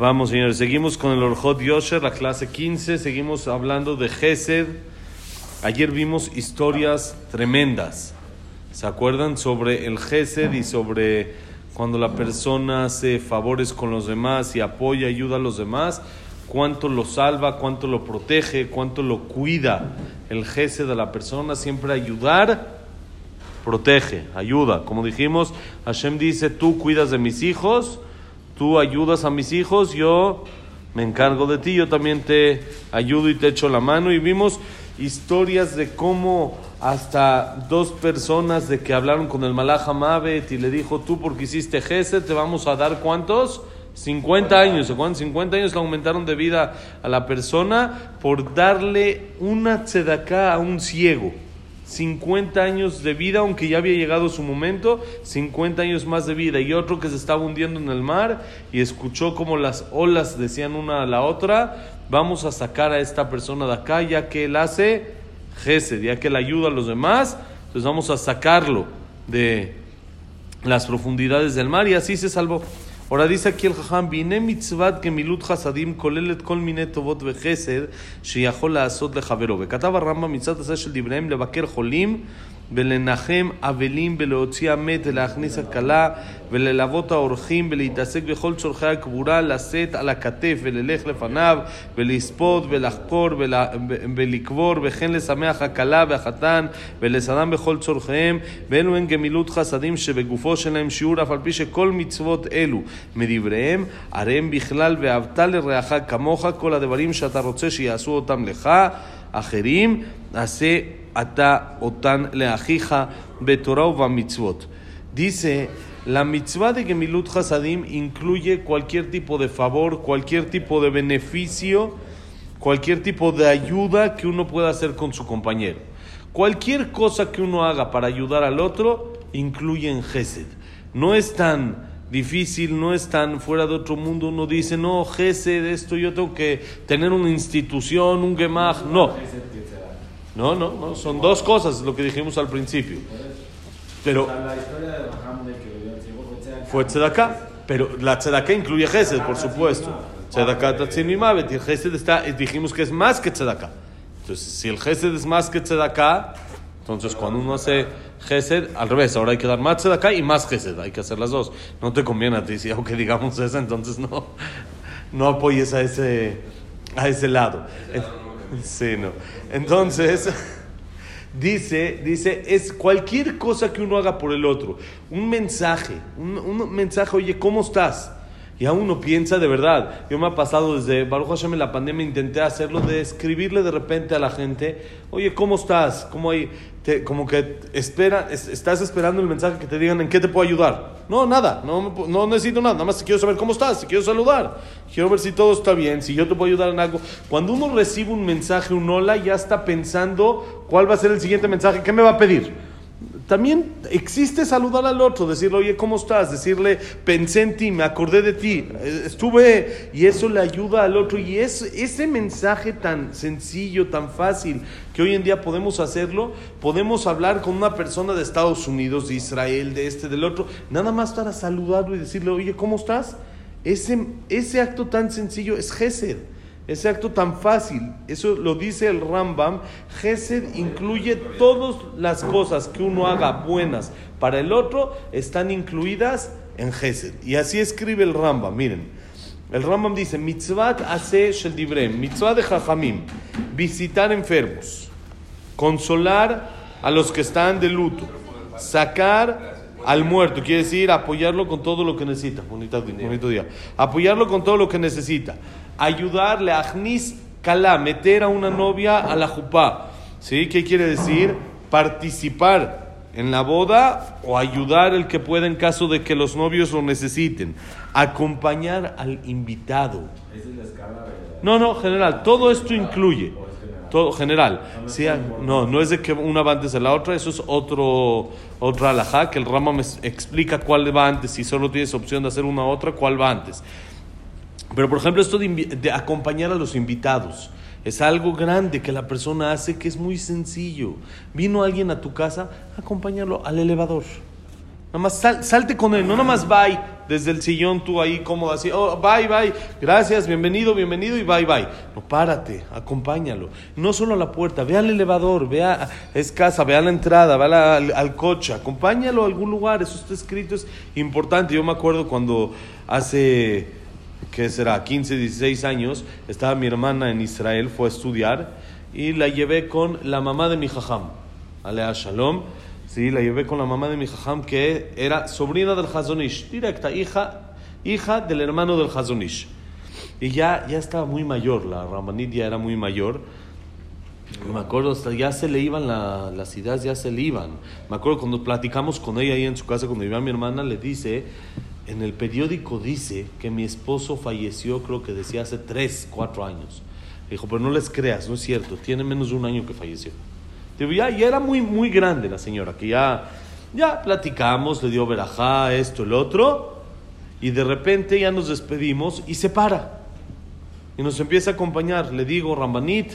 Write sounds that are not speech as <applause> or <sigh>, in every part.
Vamos, señores, seguimos con el Orjot Yosher, la clase 15. Seguimos hablando de Gesed. Ayer vimos historias tremendas. ¿Se acuerdan sobre el Gesed y sobre cuando la persona hace favores con los demás y apoya, ayuda a los demás? Cuánto lo salva, cuánto lo protege, cuánto lo cuida el Gesed de la persona. Siempre ayudar, protege, ayuda. Como dijimos, Hashem dice: Tú cuidas de mis hijos tú ayudas a mis hijos, yo me encargo de ti, yo también te ayudo y te echo la mano. Y vimos historias de cómo hasta dos personas de que hablaron con el Malach Mavet y le dijo, tú porque hiciste Gesed, te vamos a dar cuántos? 50 años, ¿se 50 años le aumentaron de vida a la persona por darle una tzedaká a un ciego. 50 años de vida, aunque ya había llegado su momento, 50 años más de vida. Y otro que se estaba hundiendo en el mar y escuchó como las olas decían una a la otra, vamos a sacar a esta persona de acá, ya que él hace gesed, ya que él ayuda a los demás, entonces vamos a sacarlo de las profundidades del mar y así se salvó. Ahora dice aquí el Jajam, Bine mitzvat gemilut chasadim kolelet kol mine tovot vechesed שיכול לעשות לחברו. וכתב הרמב"ם מצד הזה של דבריהם לבקר חולים ולנחם אבלים ולהוציא המת ולהכניס הכלה וללוות האורחים ולהתעסק בכל צורכי הקבורה, לשאת על הכתף וללך לפניו ולספוד ולחקור ולקבור וכן לשמח הכלה והחתן ולסדם בכל צורכיהם. ואלו הן גמילות חסדים שבגופו שלהם שיעור אף על פי שכל מצוות אלו מדבריהם הרי הם בכלל ואהבת לרעך כמוך כל הדברים שאתה רוצה שיעשו אותם לך. אחרים עשה ata otan leajija betorah mitzvot. Dice, la mitzvah de Gemilut Hasadim incluye cualquier tipo de favor, cualquier tipo de beneficio, cualquier tipo de ayuda que uno pueda hacer con su compañero. Cualquier cosa que uno haga para ayudar al otro incluye en Gesed. No es tan difícil, no es tan fuera de otro mundo. Uno dice, no, Gesed, esto yo tengo que tener una institución, un Gemach. No. No, no, no, son dos cosas lo que dijimos al principio. Pero la historia de fue tzedakah, pero la tzedakah incluye gesed, por supuesto. Tzedakah tatzin y gesed está, dijimos que es más que tzedakah. Entonces, si el gesed es más que tzedakah, entonces cuando uno hace gesed, al revés, ahora hay que dar más tzedakah y más gesed, hay que hacer las dos. No te conviene a ti, si aunque digamos eso, entonces no, no apoyes a ese, a ese lado. Sí, no. Entonces, <laughs> dice, dice, es cualquier cosa que uno haga por el otro. Un mensaje, un, un mensaje, oye, ¿cómo estás? Y a uno piensa de verdad. Yo me ha pasado desde Baruch Hashem en la pandemia, intenté hacerlo de escribirle de repente a la gente, oye, ¿cómo estás? ¿Cómo hay? como que espera, estás esperando el mensaje que te digan en qué te puedo ayudar. No, nada, no, no necesito nada, nada más quiero saber cómo estás, quiero saludar, quiero ver si todo está bien, si yo te puedo ayudar en algo. Cuando uno recibe un mensaje, un hola, ya está pensando cuál va a ser el siguiente mensaje, qué me va a pedir. También existe saludar al otro, decirle, oye, ¿cómo estás? Decirle, pensé en ti, me acordé de ti, estuve, y eso le ayuda al otro. Y es, ese mensaje tan sencillo, tan fácil, que hoy en día podemos hacerlo, podemos hablar con una persona de Estados Unidos, de Israel, de este, del otro, nada más para saludarlo y decirle, oye, ¿cómo estás? Ese, ese acto tan sencillo es Gesed. Ese acto tan fácil, eso lo dice el Rambam, Gesed incluye todas las cosas que uno haga buenas para el otro, están incluidas en Gesed. Y así escribe el Rambam, miren. El Rambam dice, mitzvat hace shel divrem, mitzvah de jajamim, visitar enfermos, consolar a los que están de luto, sacar al muerto, quiere decir apoyarlo con todo lo que necesita. Bonito, bonito día. Apoyarlo con todo lo que necesita ayudarle a Agnis Kala, meter a una novia a la jupá. ¿Sí? ¿Qué quiere decir? Participar en la boda o ayudar el que pueda en caso de que los novios lo necesiten. Acompañar al invitado. No, no, general. Todo esto incluye. Todo general. Sí, no, no es de que una va antes de la otra, eso es otro, otra alajá, que el Rama me explica cuál va antes. Si solo tienes opción de hacer una u otra, cuál va antes. Pero por ejemplo esto de, acompañar a los invitados es algo grande que la persona hace que es muy sencillo. Vino alguien a tu casa, acompañarlo al elevador. Nada más salte con él, no nada más bye desde el sillón tú ahí cómodo así, oh, bye, bye, gracias, bienvenido, bienvenido y bye, bye. No, párate, acompáñalo. No solo a la puerta, ve al elevador, ve a, es casa, ve a la entrada, ve al, al, coche, acompáñalo a algún lugar, eso está escrito, es importante. Yo me acuerdo cuando hace, ¿qué será? 15, 16 años, estaba mi hermana en Israel, fue a estudiar y la llevé con la mamá de mi jajam, Alea Shalom Sí, la llevé con la mamá de mi jajam, que era sobrina del Hazonish, directa, hija, hija del hermano del Hazonish. Y ya, ya estaba muy mayor, la Ramanit ya era muy mayor. Me acuerdo, ya se le iban las ideas, ya se le iban. Me acuerdo cuando platicamos con ella ahí en su casa, cuando iba mi hermana, le dice, en el periódico dice que mi esposo falleció, creo que decía hace tres, cuatro años. dijo, pero no les creas, no es cierto, tiene menos de un año que falleció. Ya, era muy, muy grande la señora, que ya, ya platicamos, le dio verajá, esto, el otro, y de repente ya nos despedimos y se para. Y nos empieza a acompañar. Le digo, Rambanit,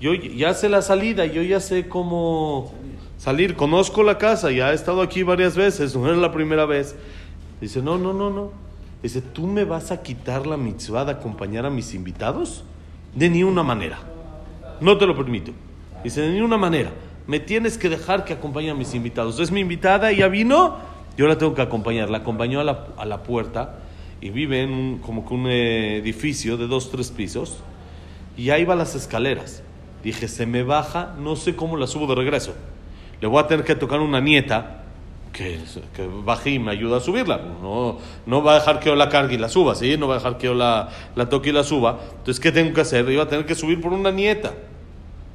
yo ya sé la salida, yo ya sé cómo salir, conozco la casa, ya he estado aquí varias veces, no es la primera vez. Dice, no, no, no, no. Dice, ¿tú me vas a quitar la mitzvah de acompañar a mis invitados? De ni una manera. No te lo permito. Dice, de ninguna manera, me tienes que dejar que acompañe a mis invitados. Es mi invitada, ella vino, yo la tengo que acompañar. La acompañó a la, a la puerta y vive en como que un edificio de dos, tres pisos y ahí va las escaleras. Dije, se me baja, no sé cómo la subo de regreso. Le voy a tener que tocar una nieta que, que y me ayude a subirla. No, no va a dejar que yo la cargue y la suba, ¿sí? No va a dejar que yo la, la toque y la suba. Entonces, ¿qué tengo que hacer? Iba a tener que subir por una nieta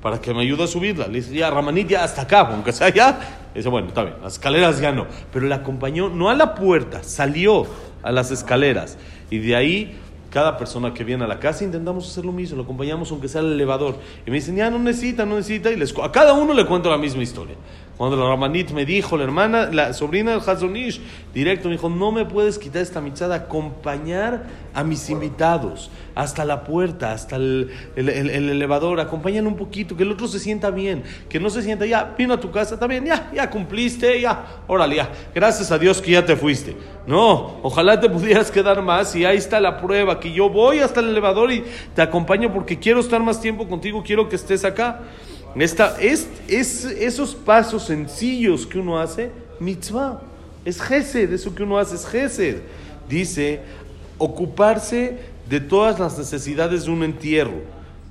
para que me ayude a subirla. Le dice, ya, Ramanit, ya hasta acá, aunque sea ya. dice, bueno, está bien, las escaleras ya no. Pero le acompañó, no a la puerta, salió a las escaleras. Y de ahí, cada persona que viene a la casa intentamos hacer lo mismo, lo acompañamos aunque sea el elevador. Y me dicen, ya no necesita, no necesita. Y les, a cada uno le cuento la misma historia. Cuando la Ramanit me dijo, la hermana, la sobrina del Hazonish, directo me dijo, no me puedes quitar esta mitzvah de acompañar a mis invitados hasta la puerta, hasta el, el, elevador, acompañan un poquito, que el otro se sienta bien, que no se sienta, ya, vino a tu casa, también, ya, ya cumpliste, ya, órale, ya, gracias a Dios que ya te fuiste. No, ojalá te pudieras quedar más y ahí está la prueba, que yo voy hasta el elevador y te acompaño porque quiero estar más tiempo contigo, quiero que estés acá. Esta, es, es, esos pasos sencillos que uno hace, mitzvah. Es gesed, eso que uno hace es gesed. Dice, ocuparse de todas las necesidades de un entierro.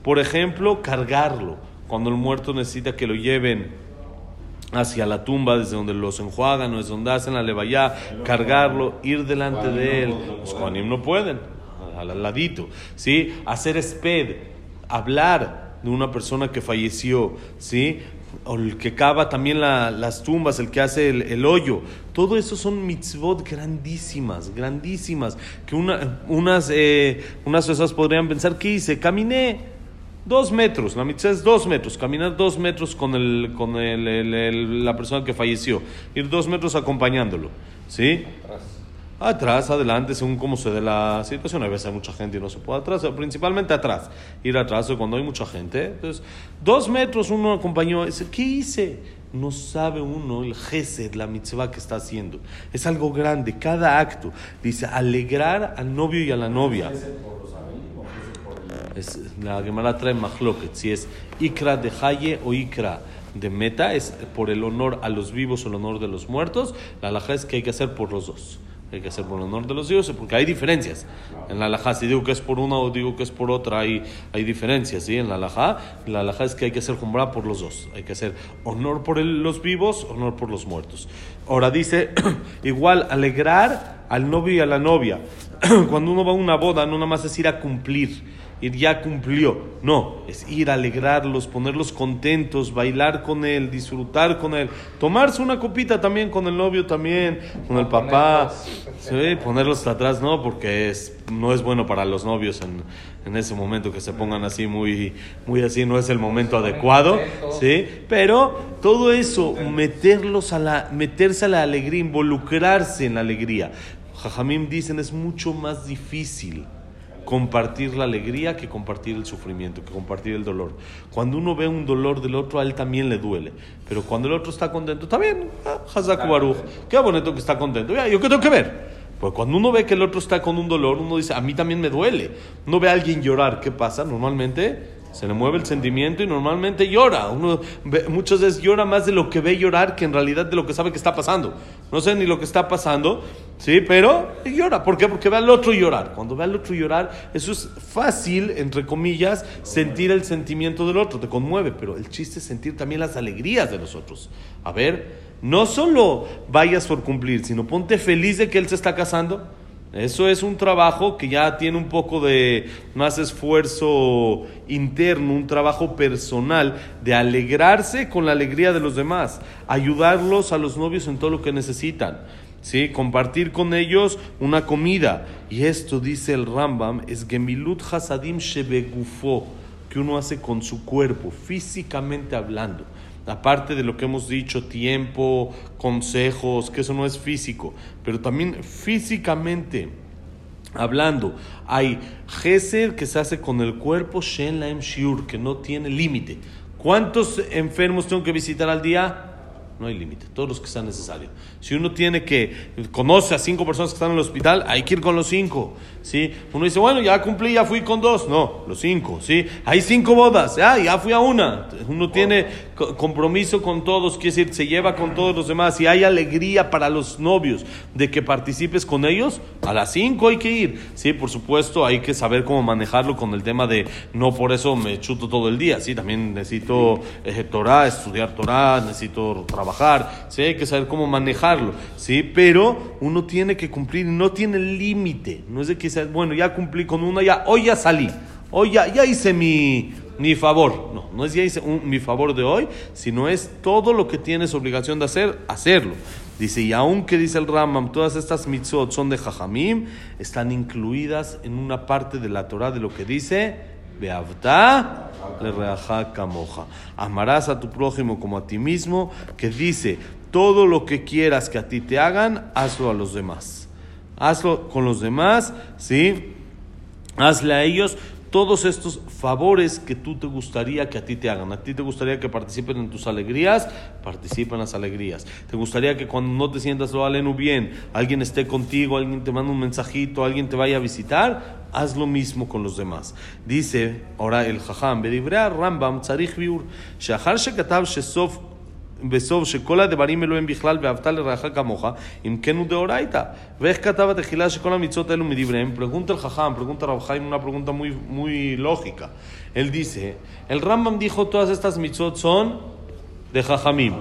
Por ejemplo, cargarlo. Cuando el muerto necesita que lo lleven hacia la tumba, desde donde los enjuagan o desde donde hacen la levaya, cargarlo, ir delante de él. Los kohanim no pueden, al ladito. ¿sí? Hacer esped, hablar de una persona que falleció, ¿sí? O el que cava también las tumbas, el que hace el, hoyo. Todo eso son mitzvot grandísimas, grandísimas. Que una, unas, eh, unas esas podrían pensar, ¿qué hice? Caminé dos metros, la mitzvah es dos metros, caminar dos metros con, el, con el, la persona que falleció, ir dos metros acompañándolo, ¿sí? Atrás, adelante, según cómo se dé la situación. A veces hay mucha gente y no se puede atrás, principalmente atrás. Ir atrás cuando hay mucha gente. Entonces, dos metros uno acompañó. ¿Qué hice? No sabe uno el gesed, la mitzvah que está haciendo. Es algo grande. Cada acto dice alegrar al novio y a la novia. Es, la Gemara trae mahloket, si es ikra de haye o ikra de meta, es por el honor a los vivos o el honor de los muertos. La alhaja es que hay que hacer por los dos hay que hacer por el honor de los dioses, porque hay diferencias. En la alajá, si digo que es por una o digo que es por otra, hay, hay diferencias. ¿sí? En la alajá, la alajá es que hay que hacer jumbra por los dos. Hay que hacer honor por los vivos, honor por los muertos. Ahora dice, <clears throat> igual, alegrar al novio y a la novia. <clears throat> Cuando uno va a una boda, no nada más es ir a cumplir ir ya cumplió. No, es ir a alegrarlos, ponerlos contentos, bailar con él, disfrutar con él, tomarse una copita también con el novio también, con el papá, sí, ponerlos atrás, no, porque es, no es bueno para los novios en, en ese momento que se pongan así muy, muy así, no es el momento adecuado, sí, pero todo eso, meterlos a la, meterse a la alegría, involucrarse en la alegría. Jajamim dicen es mucho más difícil compartir la alegría que compartir el sufrimiento, que compartir el dolor. Cuando uno ve un dolor del otro, a él también le duele. Pero cuando el otro está contento, está bien. Ah, Hazaku Baruch. Qué bonito que está contento. Ya, ¿Yo qué tengo que ver? Pues cuando uno ve que el otro está con un dolor, uno dice, a mí también me duele. Uno ve a alguien llorar, ¿qué pasa? Normalmente se le mueve el sentimiento y normalmente llora. Uno muchas veces llora más de lo que ve llorar que en realidad de lo que sabe que está pasando. No sé ni lo que está pasando, ¿sí? Pero llora. ¿Por qué? Porque ve al otro llorar. Cuando ve al otro llorar, eso es fácil, entre comillas, sentir el sentimiento del otro. Te conmueve, pero el chiste es sentir también las alegrías de los otros. A ver, no solo vayas por cumplir, sino ponte feliz de que él se está casando. Eso es un trabajo que ya tiene un poco de más esfuerzo interno, un trabajo personal de alegrarse con la alegría de los demás, ayudarlos a los novios en todo lo que necesitan. ¿sí? compartir con ellos una comida. Y esto, dice el Rambam, es Gemilut Hasadim Shebegufo, que uno hace con su cuerpo, físicamente hablando aparte de lo que hemos dicho, tiempo, consejos, que eso no es físico, pero también físicamente hablando, hay Gesed que se hace con el cuerpo, Shen Laem Shiur, que no tiene límite. ¿Cuántos enfermos tengo que visitar al día? No hay límite, todos los que sean necesarios. Si uno tiene que, conoce a cinco personas que están en el hospital, hay que ir con los cinco. ¿sí? Uno dice, bueno, ya cumplí, ya fui con dos. No, los cinco. ¿sí? Hay cinco bodas, ya, ya fui a una. Uno tiene compromiso con todos, quiere decir, se lleva con todos los demás. Y hay alegría para los novios de que participes con ellos, a las cinco hay que ir. Sí, por supuesto, hay que saber cómo manejarlo con el tema de no por eso me chuto todo el día. Sí, también necesito eh, Torah, estudiar Torah, necesito trabajar, ¿sí? hay que saber cómo manejarlo, ¿sí? pero uno tiene que cumplir, no tiene límite, no es de que sea, bueno, ya cumplí con una, ya, hoy ya salí, hoy ya, ya hice mi, mi favor, no, no es ya hice mi favor de hoy, sino es todo lo que tienes obligación de hacer, hacerlo. Dice, y aunque dice el Rambam, todas estas mitzvot son de Jajamim, están incluidas en una parte de la Torah de lo que dice, Beavta le camoja. Amarás a tu prójimo como a ti mismo, que dice, todo lo que quieras que a ti te hagan, hazlo a los demás. Hazlo con los demás, ¿sí? Hazle a ellos todos estos favores que tú te gustaría que a ti te hagan. A ti te gustaría que participen en tus alegrías, participen en las alegrías. Te gustaría que cuando no te sientas lo alenu bien, alguien esté contigo, alguien te manda un mensajito, alguien te vaya a visitar, haz lo mismo con los demás. Dice ahora el Jajam, Rambam, Tzarich Biur, Shekatav Shesof בסוף שכל הדברים אלו הם בכלל ואהבת לרעך כמוך, אם כן הוא דאורייתא. ואיך כתב התחילה שכל המצוות האלו מדבריהם? Pregunta el Jajam, pregunta Rav Chaim, una pregunta muy, muy lógica. Él dice, el Rambam dijo todas estas mitzvot son de Jajamim.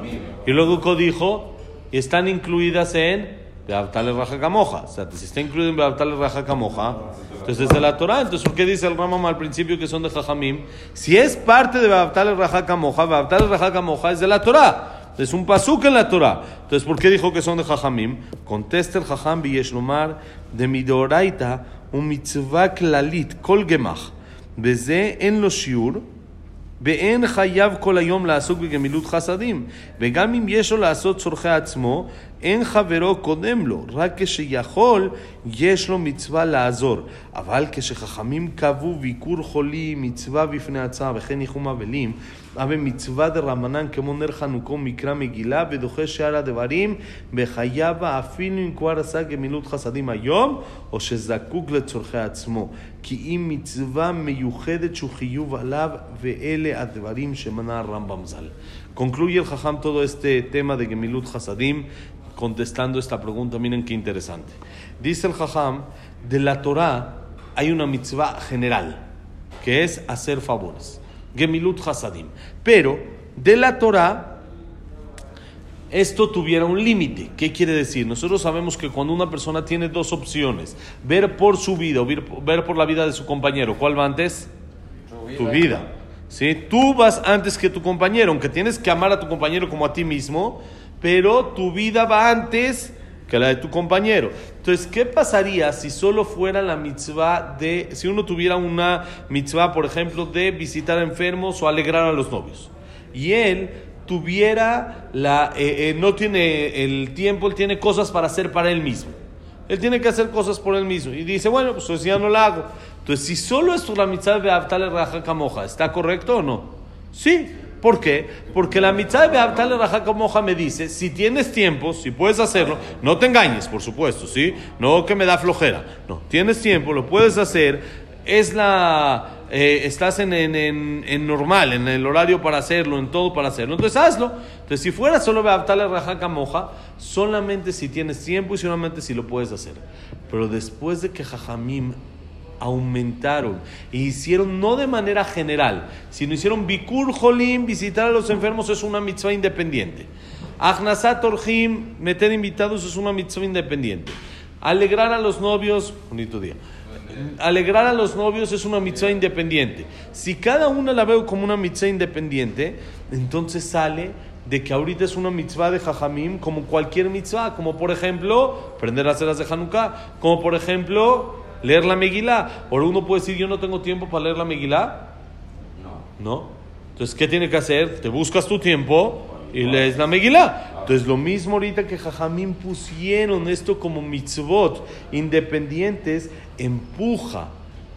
Y luego dijo, están incluidas en Beabtale Raja Camoja. O sea, si está incluido en Beabtale Raja Camoja, entonces es de la Torah. Entonces, ¿por qué dice el Ramam al principio que son de Jajamim? Si es parte de Beabtale Raja Camoja, Beabtale Raja Camoja es de la Torah. Es un pasuk en la Torah. Entonces, ¿por qué dijo que son de Jajamim? Contesta el Jajam Lomar de Midoraita un mitzvah klalit kol gemach. Beze en los shiur. ואין חייב כל היום לעסוק בגמילות חסדים, וגם אם יש לו לעשות צורכי עצמו, אין חברו קודם לו, רק כשיכול יש לו מצווה לעזור. אבל כשחכמים קבעו ביקור חולי מצווה בפני עצמה וכן ניחום אבלים, אבל מצווה דרמנן כמו נר חנוכו מקרא מגילה ודוחה שאר הדברים בחייו אפילו אם כבר עשה גמילות חסדים היום או שזקוק לצורכי עצמו. כי אם מצווה מיוחדת שהוא חיוב עליו ואלה הדברים שמנה הרמב"ם ז"ל. Concluye el Jajam todo este tema de Gemilut Hasadim contestando esta pregunta. Miren qué interesante. Dice el Jajam, de la Torah hay una mitzvah general, que es hacer favores. Gemilut Hasadim. Pero de la Torah esto tuviera un límite. ¿Qué quiere decir? Nosotros sabemos que cuando una persona tiene dos opciones, ver por su vida o ver por la vida de su compañero, ¿cuál va antes? Tu vida. ¿Sí? Tú vas antes que tu compañero, aunque tienes que amar a tu compañero como a ti mismo, pero tu vida va antes que la de tu compañero. Entonces, ¿qué pasaría si solo fuera la mitzvah de, si uno tuviera una mitzvah, por ejemplo, de visitar a enfermos o alegrar a los novios? Y él tuviera la, eh, eh, no tiene el tiempo, él tiene cosas para hacer para él mismo. Él tiene que hacer cosas por él mismo. Y dice, bueno, pues ya no la hago. Entonces, si solo es la mitzvah de Beabtal Raja Kamoja, ¿está correcto o no? Sí. ¿Por qué? Porque la mitzvah de Beabtal Raja Kamoja me dice, si tienes tiempo, si puedes hacerlo, no te engañes, por supuesto, ¿sí? No que me da flojera. No, tienes tiempo, lo puedes hacer, es la... eh, estás en, en, en, normal, en el horario para hacerlo, en todo para hacerlo. Entonces hazlo. Entonces, si fuera solo Beabtal Raja Kamoja, solamente si tienes tiempo y solamente si lo puedes hacer. Pero después de que Jajamim aumentaron e hicieron no de manera general, sino hicieron Bikur Jolim, visitar a los enfermos es una mitzvah independiente. Agnasat Orjim, meter invitados es una mitzvah independiente. Alegrar a los novios, bonito día. Alegrar a los novios es una mitzvah independiente. Si cada una la veo como una mitzvah independiente, entonces sale de que ahorita es una mitzvah de Jajamim como cualquier mitzvah, como por ejemplo, prender las ceras de Hanukkah, como por ejemplo, leer la Megilá. Ahora uno puede decir, yo no tengo tiempo para leer la Megilá. No. ¿No? Entonces, ¿qué tiene que hacer? Te buscas tu tiempo y lees la Megilá. Entonces, lo mismo ahorita que Jajamim pusieron esto como mitzvot independientes, empuja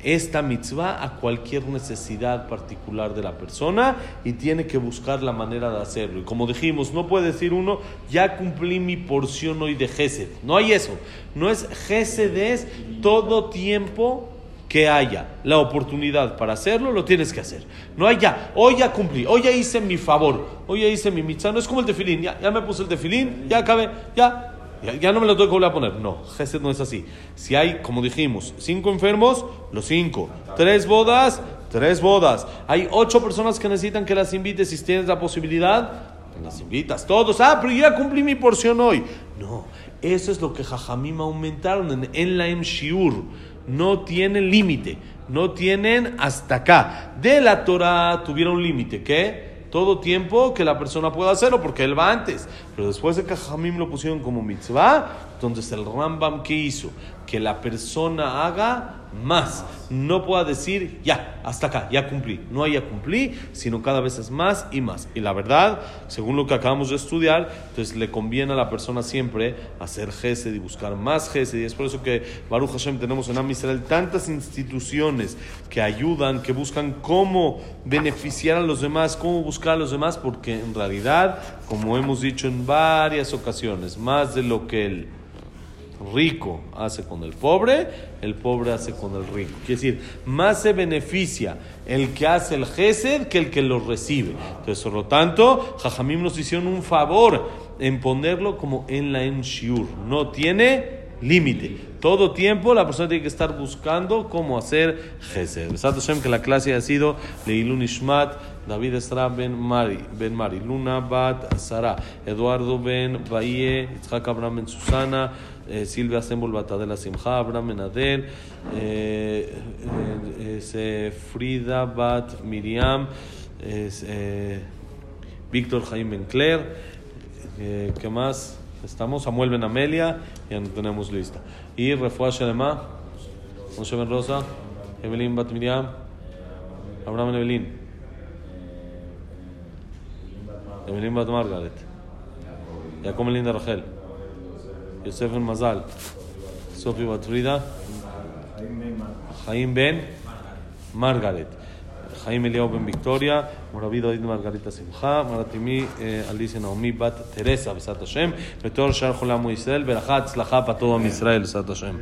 esta mitzvah a cualquier necesidad particular de la persona y tiene que buscar la manera de hacerlo. Y como dijimos, no puede decir uno, ya cumplí mi porción hoy de Gesed. No hay eso. No es Gesed, es todo tiempo que haya la oportunidad para hacerlo, lo tienes que hacer. No hay ya, hoy ya cumplí, hoy ya hice mi favor, hoy ya hice mi mitzvah. No es como el tefilín, ya, ya me puse el tefilín, ya acabé, ya, ya, no me lo tengo que volver a poner. No, Gesed no es así. Si hay, como dijimos, cinco enfermos, los cinco. Tres bodas, tres bodas. Hay ocho personas que necesitan que las invites. Si tienes la posibilidad, las invitas todos. Ah, pero ya cumplí mi porción hoy. No, eso es lo que Jajamim aumentaron en, en la Shiur. No tienen límite. No tienen hasta acá. De la Torah tuvieron límite. ¿Qué? Todo tiempo que la persona pueda hacerlo, porque él va antes. Pero después de que Jamim lo pusieron como mitzvah, entonces el Rambam que hizo que la persona haga más, no pueda decir ya, hasta acá, ya cumplí. No hay ya cumplí, sino cada vez es más y más. Y la verdad, según lo que acabamos de estudiar, entonces le conviene a la persona siempre hacer gesed y buscar más gesed. Y es por eso que Baruch Hashem tenemos en Am Israel tantas instituciones que ayudan, que buscan cómo beneficiar a los demás, cómo buscar a los demás, porque en realidad, como hemos dicho en varias ocasiones, más de lo que el rico hace con el pobre, el pobre hace con el rico. Quiere decir, más se beneficia el que hace el gesed que el que lo recibe. Entonces, por lo tanto, Jajamim nos hicieron un favor en ponerlo como en la Enshiur. No tiene límite. Todo tiempo la persona tiene que estar buscando cómo hacer gesed. Besat Hashem que la clase ha sido Leilun Ishmat, David Esra ben Mari, ben Mari, Luna Bat Sara, Eduardo ben Baye, Itzhak Abraham ben Susana, Silvia Sembol Batadela Simcha, Abraham ben Adel, eh, eh, eh, Frida Bat Miriam, eh, Víctor Jaime Ben Claire, ¿qué más? Estamos, Samuel Ben Amelia, ya no tenemos lista. Y Refuah Shelema, Moshe Ben Rosa, Evelyn Bat Miriam, Abraham Evelyn, Evelyn Bat Margaret, Jacob Melinda Rachel, Yosef Ben Mazal, Sofía Bat Frida, Jaime Ben Margaret. חיים אליהו בן ויקטוריה, מורבי דוד מרגריטה שמחה, מרתימי אליסיה נעמי בת תרסה, בעזרת השם, בתור שאר חולי עמו ישראל, ברכה הצלחה פתור עם ישראל, בעזרת השם.